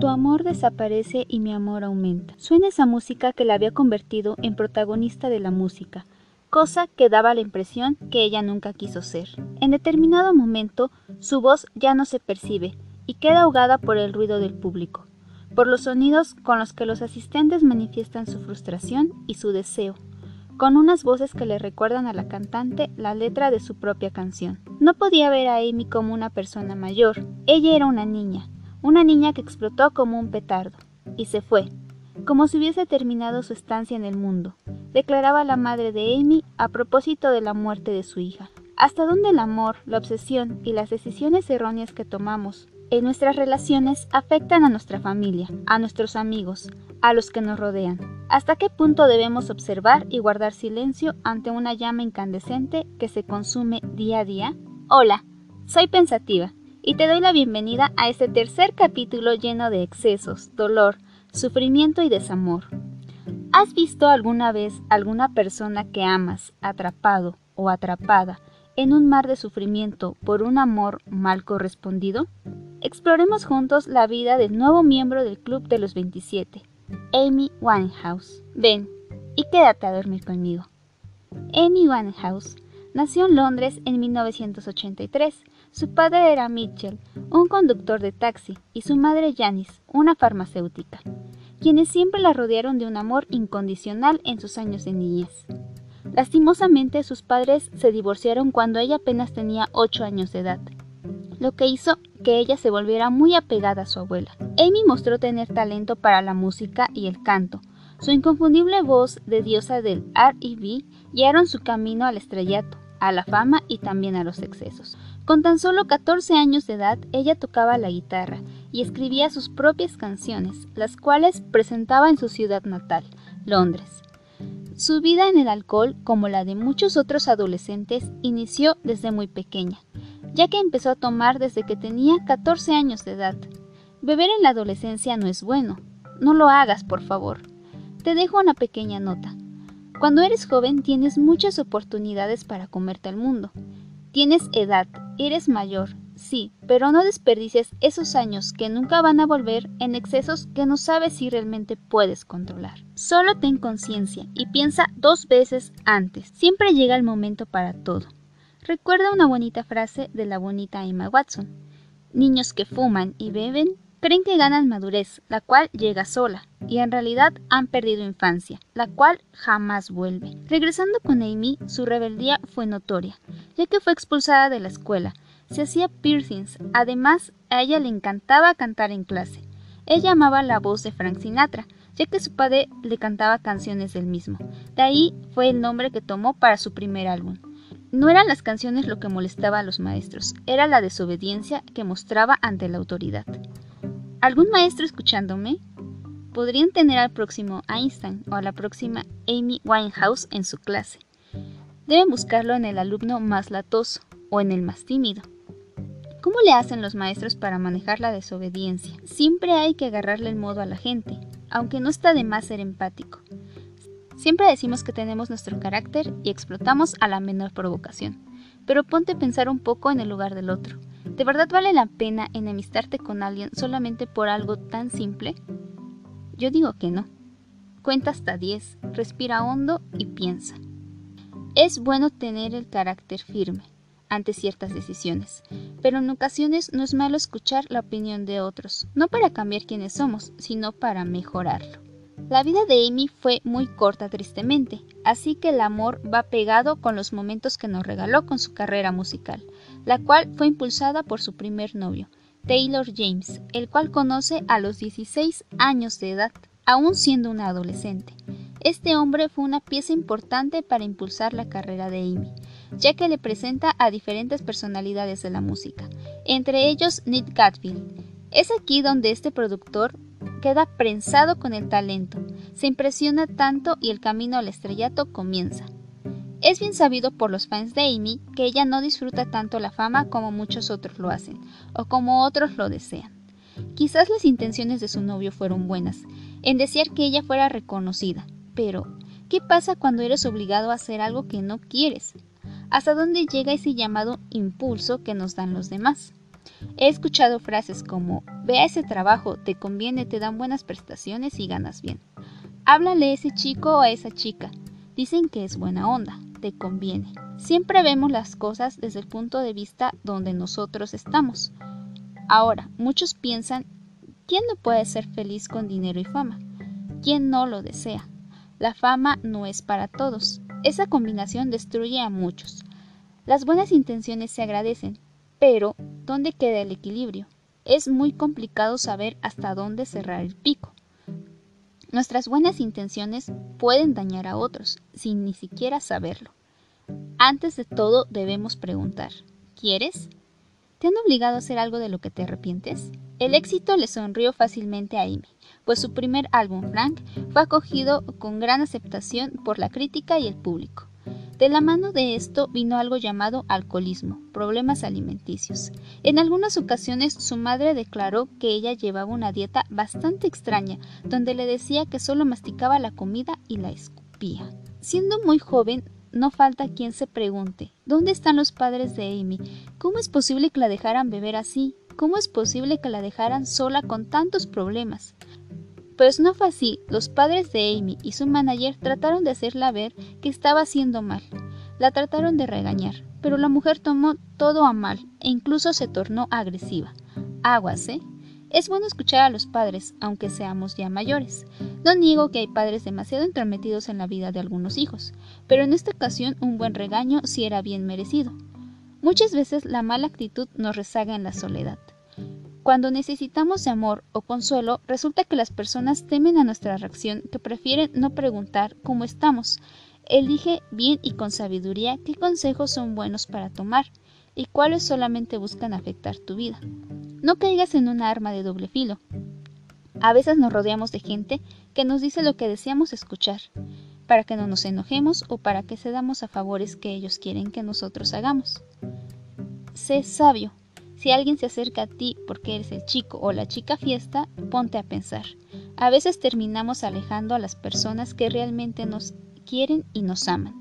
Tu amor desaparece y mi amor aumenta. Suena esa música que la había convertido en protagonista de la música, cosa que daba la impresión que ella nunca quiso ser. En determinado momento, su voz ya no se percibe y queda ahogada por el ruido del público, por los sonidos con los que los asistentes manifiestan su frustración y su deseo, con unas voces que le recuerdan a la cantante la letra de su propia canción. No podía ver a Amy como una persona mayor, ella era una niña, una niña que explotó como un petardo, y se fue, como si hubiese terminado su estancia en el mundo, declaraba la madre de Amy a propósito de la muerte de su hija. ¿Hasta dónde el amor, la obsesión y las decisiones erróneas que tomamos en nuestras relaciones afectan a nuestra familia, a nuestros amigos, a los que nos rodean? ¿Hasta qué punto debemos observar y guardar silencio ante una llama incandescente que se consume día a día? Hola, soy pensativa y te doy la bienvenida a este tercer capítulo lleno de excesos, dolor, sufrimiento y desamor. ¿Has visto alguna vez alguna persona que amas atrapado o atrapada en un mar de sufrimiento por un amor mal correspondido? Exploremos juntos la vida del nuevo miembro del Club de los 27, Amy Winehouse. Ven y quédate a dormir conmigo. Amy Winehouse nació en Londres en 1983 su padre era Mitchell, un conductor de taxi, y su madre Janice, una farmacéutica, quienes siempre la rodearon de un amor incondicional en sus años de niñez. Lastimosamente, sus padres se divorciaron cuando ella apenas tenía 8 años de edad, lo que hizo que ella se volviera muy apegada a su abuela. Amy mostró tener talento para la música y el canto. Su inconfundible voz de diosa del R&B guiaron su camino al estrellato, a la fama y también a los excesos. Con tan solo 14 años de edad, ella tocaba la guitarra y escribía sus propias canciones, las cuales presentaba en su ciudad natal, Londres. Su vida en el alcohol, como la de muchos otros adolescentes, inició desde muy pequeña, ya que empezó a tomar desde que tenía 14 años de edad. Beber en la adolescencia no es bueno. No lo hagas, por favor. Te dejo una pequeña nota. Cuando eres joven tienes muchas oportunidades para comerte al mundo. Tienes edad, eres mayor, sí, pero no desperdicies esos años que nunca van a volver en excesos que no sabes si realmente puedes controlar. Solo ten conciencia y piensa dos veces antes. Siempre llega el momento para todo. Recuerda una bonita frase de la bonita Emma Watson. Niños que fuman y beben creen que ganan madurez, la cual llega sola, y en realidad han perdido infancia, la cual jamás vuelve. Regresando con Amy, su rebeldía fue notoria, ya que fue expulsada de la escuela. Se hacía piercings, además a ella le encantaba cantar en clase. Ella amaba la voz de Frank Sinatra, ya que su padre le cantaba canciones del mismo. De ahí fue el nombre que tomó para su primer álbum. No eran las canciones lo que molestaba a los maestros, era la desobediencia que mostraba ante la autoridad. ¿Algún maestro escuchándome? Podrían tener al próximo Einstein o a la próxima Amy Winehouse en su clase. Deben buscarlo en el alumno más latoso o en el más tímido. ¿Cómo le hacen los maestros para manejar la desobediencia? Siempre hay que agarrarle el modo a la gente, aunque no está de más ser empático. Siempre decimos que tenemos nuestro carácter y explotamos a la menor provocación, pero ponte a pensar un poco en el lugar del otro. ¿De verdad vale la pena enemistarte con alguien solamente por algo tan simple? Yo digo que no. Cuenta hasta 10, respira hondo y piensa. Es bueno tener el carácter firme ante ciertas decisiones, pero en ocasiones no es malo escuchar la opinión de otros, no para cambiar quienes somos, sino para mejorarlo. La vida de Amy fue muy corta tristemente, así que el amor va pegado con los momentos que nos regaló con su carrera musical, la cual fue impulsada por su primer novio, Taylor James, el cual conoce a los 16 años de edad, aún siendo una adolescente. Este hombre fue una pieza importante para impulsar la carrera de Amy, ya que le presenta a diferentes personalidades de la música, entre ellos Nick Gatfield. Es aquí donde este productor queda prensado con el talento, se impresiona tanto y el camino al estrellato comienza. Es bien sabido por los fans de Amy que ella no disfruta tanto la fama como muchos otros lo hacen, o como otros lo desean. Quizás las intenciones de su novio fueron buenas, en desear que ella fuera reconocida, pero ¿qué pasa cuando eres obligado a hacer algo que no quieres? ¿Hasta dónde llega ese llamado impulso que nos dan los demás? He escuchado frases como, ve a ese trabajo, te conviene, te dan buenas prestaciones y ganas bien. Háblale a ese chico o a esa chica. Dicen que es buena onda, te conviene. Siempre vemos las cosas desde el punto de vista donde nosotros estamos. Ahora, muchos piensan, ¿quién no puede ser feliz con dinero y fama? ¿Quién no lo desea? La fama no es para todos. Esa combinación destruye a muchos. Las buenas intenciones se agradecen, pero ¿dónde queda el equilibrio? Es muy complicado saber hasta dónde cerrar el pico. Nuestras buenas intenciones pueden dañar a otros sin ni siquiera saberlo. Antes de todo debemos preguntar, ¿quieres? ¿Te han obligado a hacer algo de lo que te arrepientes? El éxito le sonrió fácilmente a Amy, pues su primer álbum, Frank, fue acogido con gran aceptación por la crítica y el público. De la mano de esto vino algo llamado alcoholismo, problemas alimenticios. En algunas ocasiones su madre declaró que ella llevaba una dieta bastante extraña, donde le decía que solo masticaba la comida y la escupía. Siendo muy joven, no falta quien se pregunte, ¿dónde están los padres de Amy? ¿Cómo es posible que la dejaran beber así? ¿Cómo es posible que la dejaran sola con tantos problemas? Pues no fue así, los padres de Amy y su manager trataron de hacerla ver que estaba haciendo mal. La trataron de regañar, pero la mujer tomó todo a mal e incluso se tornó agresiva. Aguas, ¿eh? Es bueno escuchar a los padres, aunque seamos ya mayores. No niego que hay padres demasiado entrometidos en la vida de algunos hijos, pero en esta ocasión un buen regaño sí era bien merecido. Muchas veces la mala actitud nos rezaga en la soledad. Cuando necesitamos de amor o consuelo, resulta que las personas temen a nuestra reacción, que prefieren no preguntar cómo estamos. Elige bien y con sabiduría qué consejos son buenos para tomar y cuáles solamente buscan afectar tu vida. No caigas en una arma de doble filo. A veces nos rodeamos de gente que nos dice lo que deseamos escuchar, para que no nos enojemos o para que cedamos a favores que ellos quieren que nosotros hagamos. Sé sabio. Si alguien se acerca a ti porque eres el chico o la chica fiesta, ponte a pensar. A veces terminamos alejando a las personas que realmente nos quieren y nos aman.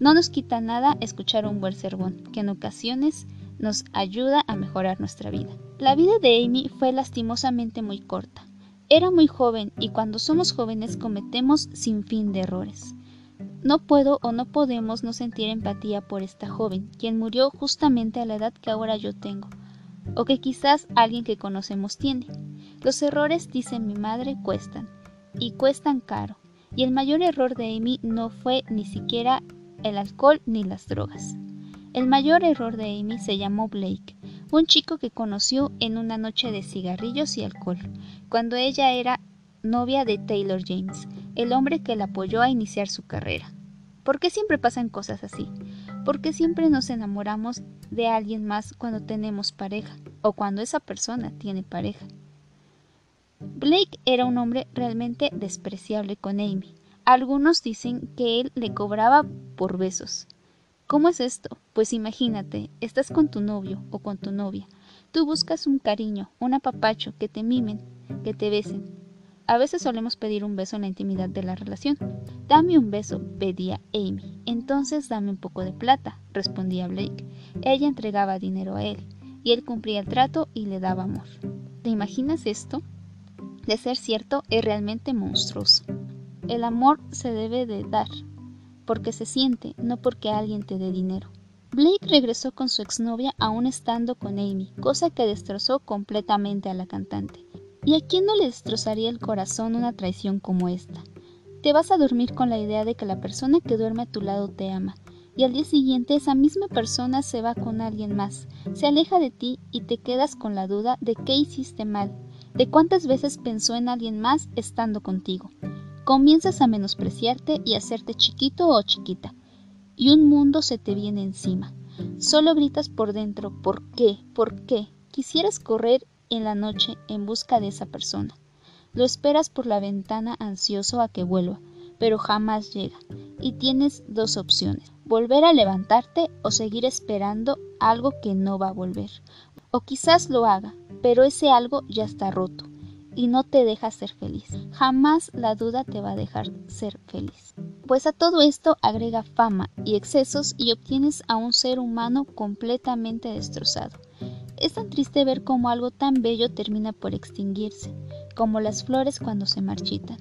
No nos quita nada escuchar un buen sermón, que en ocasiones nos ayuda a mejorar nuestra vida. La vida de Amy fue lastimosamente muy corta. Era muy joven y cuando somos jóvenes cometemos sin fin de errores. No puedo o no podemos no sentir empatía por esta joven, quien murió justamente a la edad que ahora yo tengo, o que quizás alguien que conocemos tiene. Los errores, dice mi madre, cuestan, y cuestan caro, y el mayor error de Amy no fue ni siquiera el alcohol ni las drogas. El mayor error de Amy se llamó Blake, un chico que conoció en una noche de cigarrillos y alcohol, cuando ella era novia de Taylor James, el hombre que la apoyó a iniciar su carrera. ¿Por qué siempre pasan cosas así? Porque siempre nos enamoramos de alguien más cuando tenemos pareja o cuando esa persona tiene pareja. Blake era un hombre realmente despreciable con Amy. Algunos dicen que él le cobraba por besos. ¿Cómo es esto? Pues imagínate, estás con tu novio o con tu novia. Tú buscas un cariño, un apapacho, que te mimen, que te besen. A veces solemos pedir un beso en la intimidad de la relación. Dame un beso, pedía Amy. Entonces dame un poco de plata, respondía Blake. Ella entregaba dinero a él, y él cumplía el trato y le daba amor. ¿Te imaginas esto? De ser cierto, es realmente monstruoso. El amor se debe de dar, porque se siente, no porque alguien te dé dinero. Blake regresó con su exnovia aún estando con Amy, cosa que destrozó completamente a la cantante. ¿Y a quién no le destrozaría el corazón una traición como esta? Te vas a dormir con la idea de que la persona que duerme a tu lado te ama, y al día siguiente esa misma persona se va con alguien más, se aleja de ti y te quedas con la duda de qué hiciste mal, de cuántas veces pensó en alguien más estando contigo comienzas a menospreciarte y a hacerte chiquito o chiquita, y un mundo se te viene encima. Solo gritas por dentro, ¿por qué? ¿Por qué? Quisieras correr en la noche en busca de esa persona. Lo esperas por la ventana ansioso a que vuelva, pero jamás llega, y tienes dos opciones, volver a levantarte o seguir esperando algo que no va a volver. O quizás lo haga, pero ese algo ya está roto y no te deja ser feliz. Jamás la duda te va a dejar ser feliz. Pues a todo esto agrega fama y excesos y obtienes a un ser humano completamente destrozado. Es tan triste ver cómo algo tan bello termina por extinguirse, como las flores cuando se marchitan.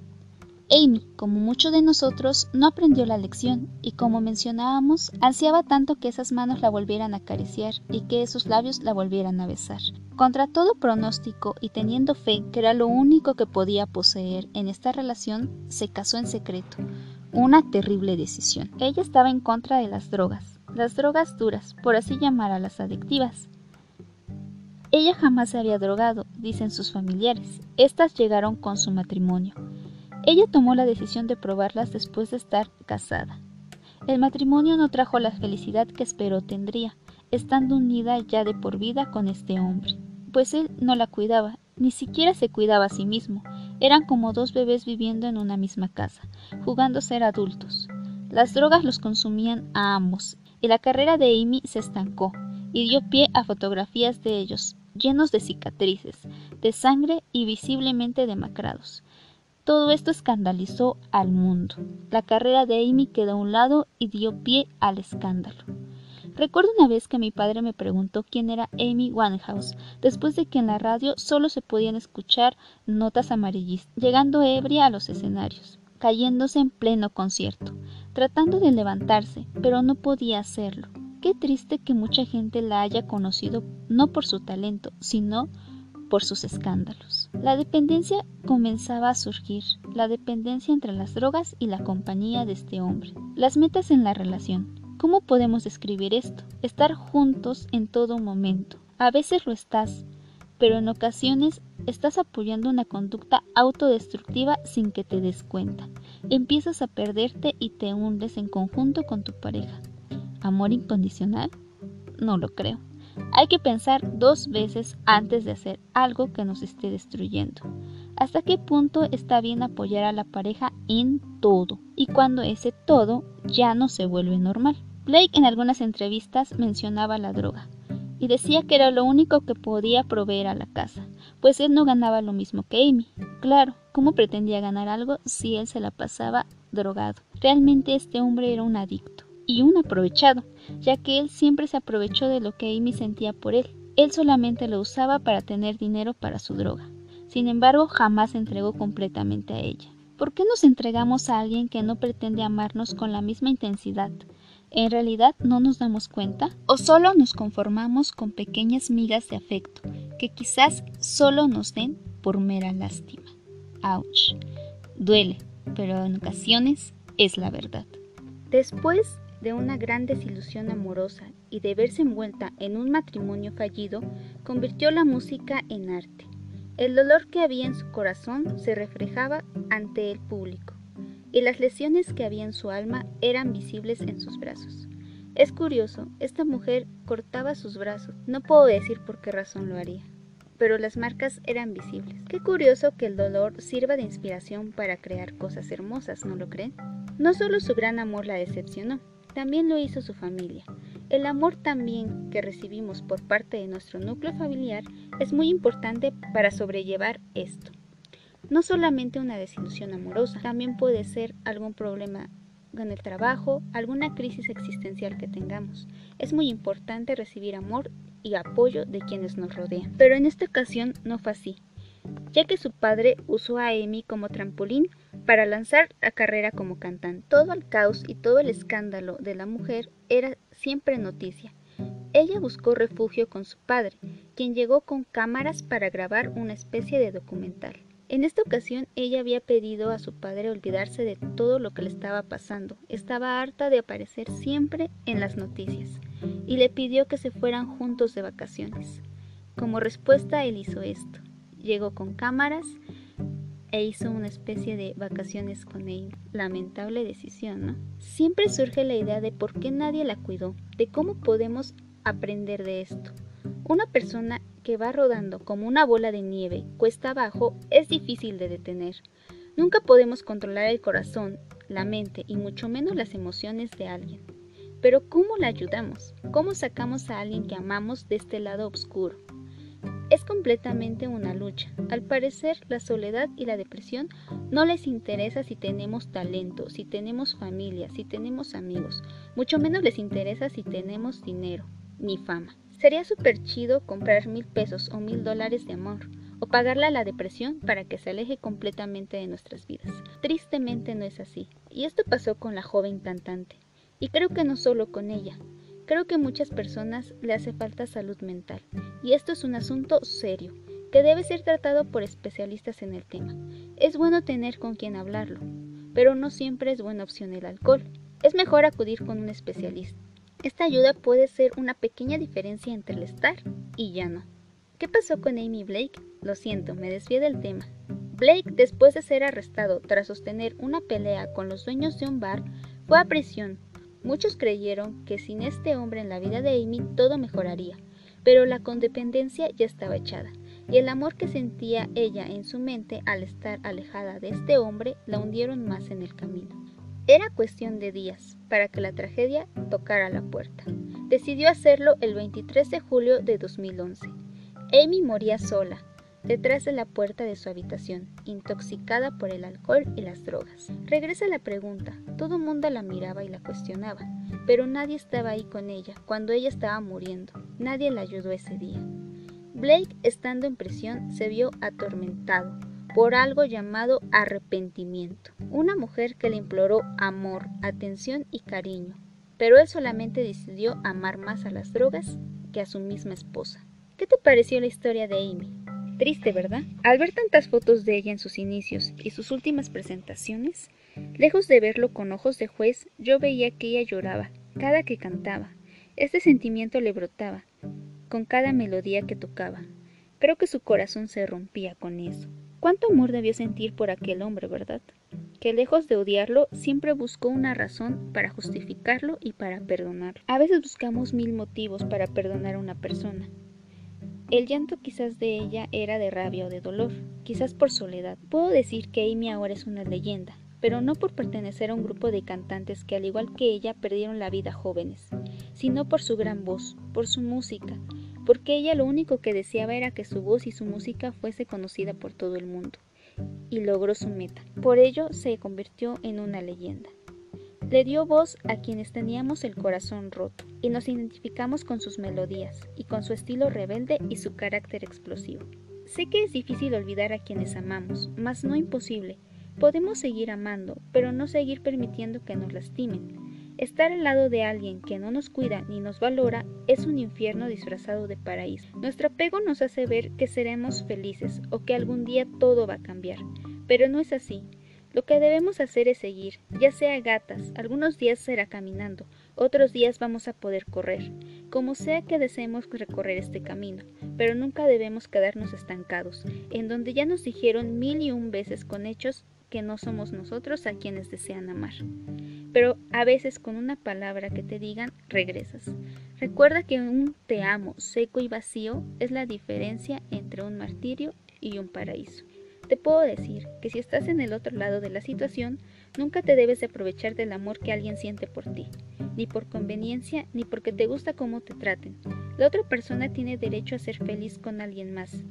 Amy, como muchos de nosotros, no aprendió la lección y como mencionábamos, ansiaba tanto que esas manos la volvieran a acariciar y que esos labios la volvieran a besar. Contra todo pronóstico y teniendo fe que era lo único que podía poseer en esta relación, se casó en secreto. Una terrible decisión. Ella estaba en contra de las drogas, las drogas duras, por así llamar a las adictivas. Ella jamás se había drogado, dicen sus familiares. Estas llegaron con su matrimonio. Ella tomó la decisión de probarlas después de estar casada. El matrimonio no trajo la felicidad que esperó tendría, estando unida ya de por vida con este hombre, pues él no la cuidaba, ni siquiera se cuidaba a sí mismo. Eran como dos bebés viviendo en una misma casa, jugando a ser adultos. Las drogas los consumían a ambos, y la carrera de Amy se estancó, y dio pie a fotografías de ellos, llenos de cicatrices, de sangre y visiblemente demacrados. Todo esto escandalizó al mundo. La carrera de Amy quedó a un lado y dio pie al escándalo. Recuerdo una vez que mi padre me preguntó quién era Amy Winehouse, después de que en la radio solo se podían escuchar notas amarillistas, llegando ebria a los escenarios, cayéndose en pleno concierto, tratando de levantarse, pero no podía hacerlo. Qué triste que mucha gente la haya conocido no por su talento, sino por sus escándalos. La dependencia comenzaba a surgir, la dependencia entre las drogas y la compañía de este hombre. Las metas en la relación. ¿Cómo podemos describir esto? Estar juntos en todo momento. A veces lo estás, pero en ocasiones estás apoyando una conducta autodestructiva sin que te des cuenta. Empiezas a perderte y te hundes en conjunto con tu pareja. ¿Amor incondicional? No lo creo. Hay que pensar dos veces antes de hacer algo que nos esté destruyendo. ¿Hasta qué punto está bien apoyar a la pareja en todo? Y cuando ese todo ya no se vuelve normal. Blake en algunas entrevistas mencionaba la droga y decía que era lo único que podía proveer a la casa, pues él no ganaba lo mismo que Amy. Claro, ¿cómo pretendía ganar algo si él se la pasaba drogado? Realmente este hombre era un adicto y un aprovechado, ya que él siempre se aprovechó de lo que Amy sentía por él. Él solamente lo usaba para tener dinero para su droga. Sin embargo, jamás se entregó completamente a ella. ¿Por qué nos entregamos a alguien que no pretende amarnos con la misma intensidad? ¿En realidad no nos damos cuenta? ¿O solo nos conformamos con pequeñas migas de afecto que quizás solo nos den por mera lástima? Ouch. Duele, pero en ocasiones es la verdad. Después de una gran desilusión amorosa y de verse envuelta en un matrimonio fallido, convirtió la música en arte. El dolor que había en su corazón se reflejaba ante el público, y las lesiones que había en su alma eran visibles en sus brazos. Es curioso, esta mujer cortaba sus brazos, no puedo decir por qué razón lo haría, pero las marcas eran visibles. Qué curioso que el dolor sirva de inspiración para crear cosas hermosas, ¿no lo creen? No solo su gran amor la decepcionó, también lo hizo su familia. El amor también que recibimos por parte de nuestro núcleo familiar es muy importante para sobrellevar esto. No solamente una desilusión amorosa, también puede ser algún problema con el trabajo, alguna crisis existencial que tengamos. Es muy importante recibir amor y apoyo de quienes nos rodean. Pero en esta ocasión no fue así ya que su padre usó a Amy como trampolín para lanzar la carrera como cantante. Todo el caos y todo el escándalo de la mujer era siempre noticia. Ella buscó refugio con su padre, quien llegó con cámaras para grabar una especie de documental. En esta ocasión ella había pedido a su padre olvidarse de todo lo que le estaba pasando. Estaba harta de aparecer siempre en las noticias y le pidió que se fueran juntos de vacaciones. Como respuesta él hizo esto llegó con cámaras e hizo una especie de vacaciones con él. Lamentable decisión, ¿no? Siempre surge la idea de por qué nadie la cuidó, de cómo podemos aprender de esto. Una persona que va rodando como una bola de nieve cuesta abajo es difícil de detener. Nunca podemos controlar el corazón, la mente y mucho menos las emociones de alguien. Pero ¿cómo la ayudamos? ¿Cómo sacamos a alguien que amamos de este lado oscuro? Es completamente una lucha. Al parecer, la soledad y la depresión no les interesa si tenemos talento, si tenemos familia, si tenemos amigos. Mucho menos les interesa si tenemos dinero ni fama. Sería súper chido comprar mil pesos o mil dólares de amor, o pagarle a la depresión para que se aleje completamente de nuestras vidas. Tristemente no es así, y esto pasó con la joven cantante. Y creo que no solo con ella. Creo que a muchas personas le hace falta salud mental, y esto es un asunto serio, que debe ser tratado por especialistas en el tema. Es bueno tener con quien hablarlo, pero no siempre es buena opción el alcohol. Es mejor acudir con un especialista. Esta ayuda puede ser una pequeña diferencia entre el estar y ya no. ¿Qué pasó con Amy Blake? Lo siento, me desvié del tema. Blake, después de ser arrestado tras sostener una pelea con los dueños de un bar, fue a prisión. Muchos creyeron que sin este hombre en la vida de Amy todo mejoraría, pero la condependencia ya estaba echada, y el amor que sentía ella en su mente al estar alejada de este hombre la hundieron más en el camino. Era cuestión de días para que la tragedia tocara la puerta. Decidió hacerlo el 23 de julio de 2011. Amy moría sola, detrás de la puerta de su habitación, intoxicada por el alcohol y las drogas. Regresa la pregunta. Todo mundo la miraba y la cuestionaba, pero nadie estaba ahí con ella cuando ella estaba muriendo. Nadie la ayudó ese día. Blake, estando en prisión, se vio atormentado por algo llamado arrepentimiento. Una mujer que le imploró amor, atención y cariño, pero él solamente decidió amar más a las drogas que a su misma esposa. ¿Qué te pareció la historia de Amy? Triste, ¿verdad? Al ver tantas fotos de ella en sus inicios y sus últimas presentaciones, lejos de verlo con ojos de juez, yo veía que ella lloraba cada que cantaba. Este sentimiento le brotaba con cada melodía que tocaba. Creo que su corazón se rompía con eso. Cuánto amor debió sentir por aquel hombre, ¿verdad? Que lejos de odiarlo, siempre buscó una razón para justificarlo y para perdonarlo. A veces buscamos mil motivos para perdonar a una persona. El llanto quizás de ella era de rabia o de dolor, quizás por soledad. Puedo decir que Amy ahora es una leyenda, pero no por pertenecer a un grupo de cantantes que al igual que ella perdieron la vida jóvenes, sino por su gran voz, por su música, porque ella lo único que deseaba era que su voz y su música fuese conocida por todo el mundo, y logró su meta. Por ello se convirtió en una leyenda. Le dio voz a quienes teníamos el corazón roto, y nos identificamos con sus melodías, y con su estilo rebelde y su carácter explosivo. Sé que es difícil olvidar a quienes amamos, mas no imposible. Podemos seguir amando, pero no seguir permitiendo que nos lastimen, Estar al lado de alguien que no nos cuida ni nos valora es un infierno disfrazado de paraíso. Nuestro apego nos hace ver que seremos felices o que algún día todo va a cambiar, pero no es así. Lo que debemos hacer es seguir, ya sea gatas, algunos días será caminando, otros días vamos a poder correr, como sea que deseemos recorrer este camino, pero nunca debemos quedarnos estancados, en donde ya nos dijeron mil y un veces con hechos que no somos nosotros a quienes desean amar pero a veces con una palabra que te digan regresas. Recuerda que un te amo seco y vacío es la diferencia entre un martirio y un paraíso. Te puedo decir que si estás en el otro lado de la situación, nunca te debes de aprovechar del amor que alguien siente por ti, ni por conveniencia, ni porque te gusta cómo te traten. La otra persona tiene derecho a ser feliz con alguien más.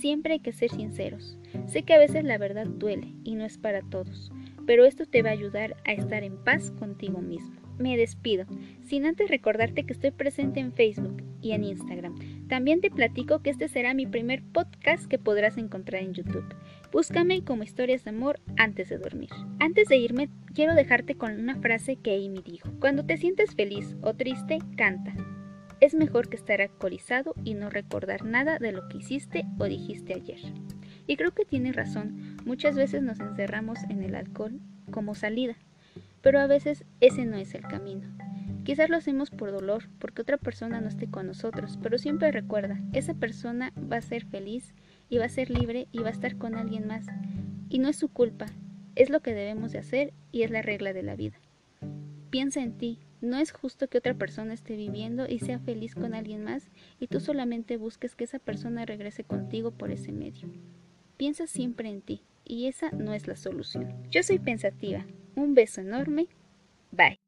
Siempre hay que ser sinceros. Sé que a veces la verdad duele y no es para todos, pero esto te va a ayudar a estar en paz contigo mismo. Me despido, sin antes recordarte que estoy presente en Facebook y en Instagram. También te platico que este será mi primer podcast que podrás encontrar en YouTube. Búscame como historias de amor antes de dormir. Antes de irme, quiero dejarte con una frase que Amy dijo. Cuando te sientes feliz o triste, canta. Es mejor que estar alcoholizado y no recordar nada de lo que hiciste o dijiste ayer. Y creo que tiene razón, muchas veces nos encerramos en el alcohol como salida, pero a veces ese no es el camino. Quizás lo hacemos por dolor, porque otra persona no esté con nosotros, pero siempre recuerda, esa persona va a ser feliz y va a ser libre y va a estar con alguien más. Y no es su culpa, es lo que debemos de hacer y es la regla de la vida. Piensa en ti, no es justo que otra persona esté viviendo y sea feliz con alguien más y tú solamente busques que esa persona regrese contigo por ese medio. Piensa siempre en ti y esa no es la solución. Yo soy pensativa. Un beso enorme. Bye.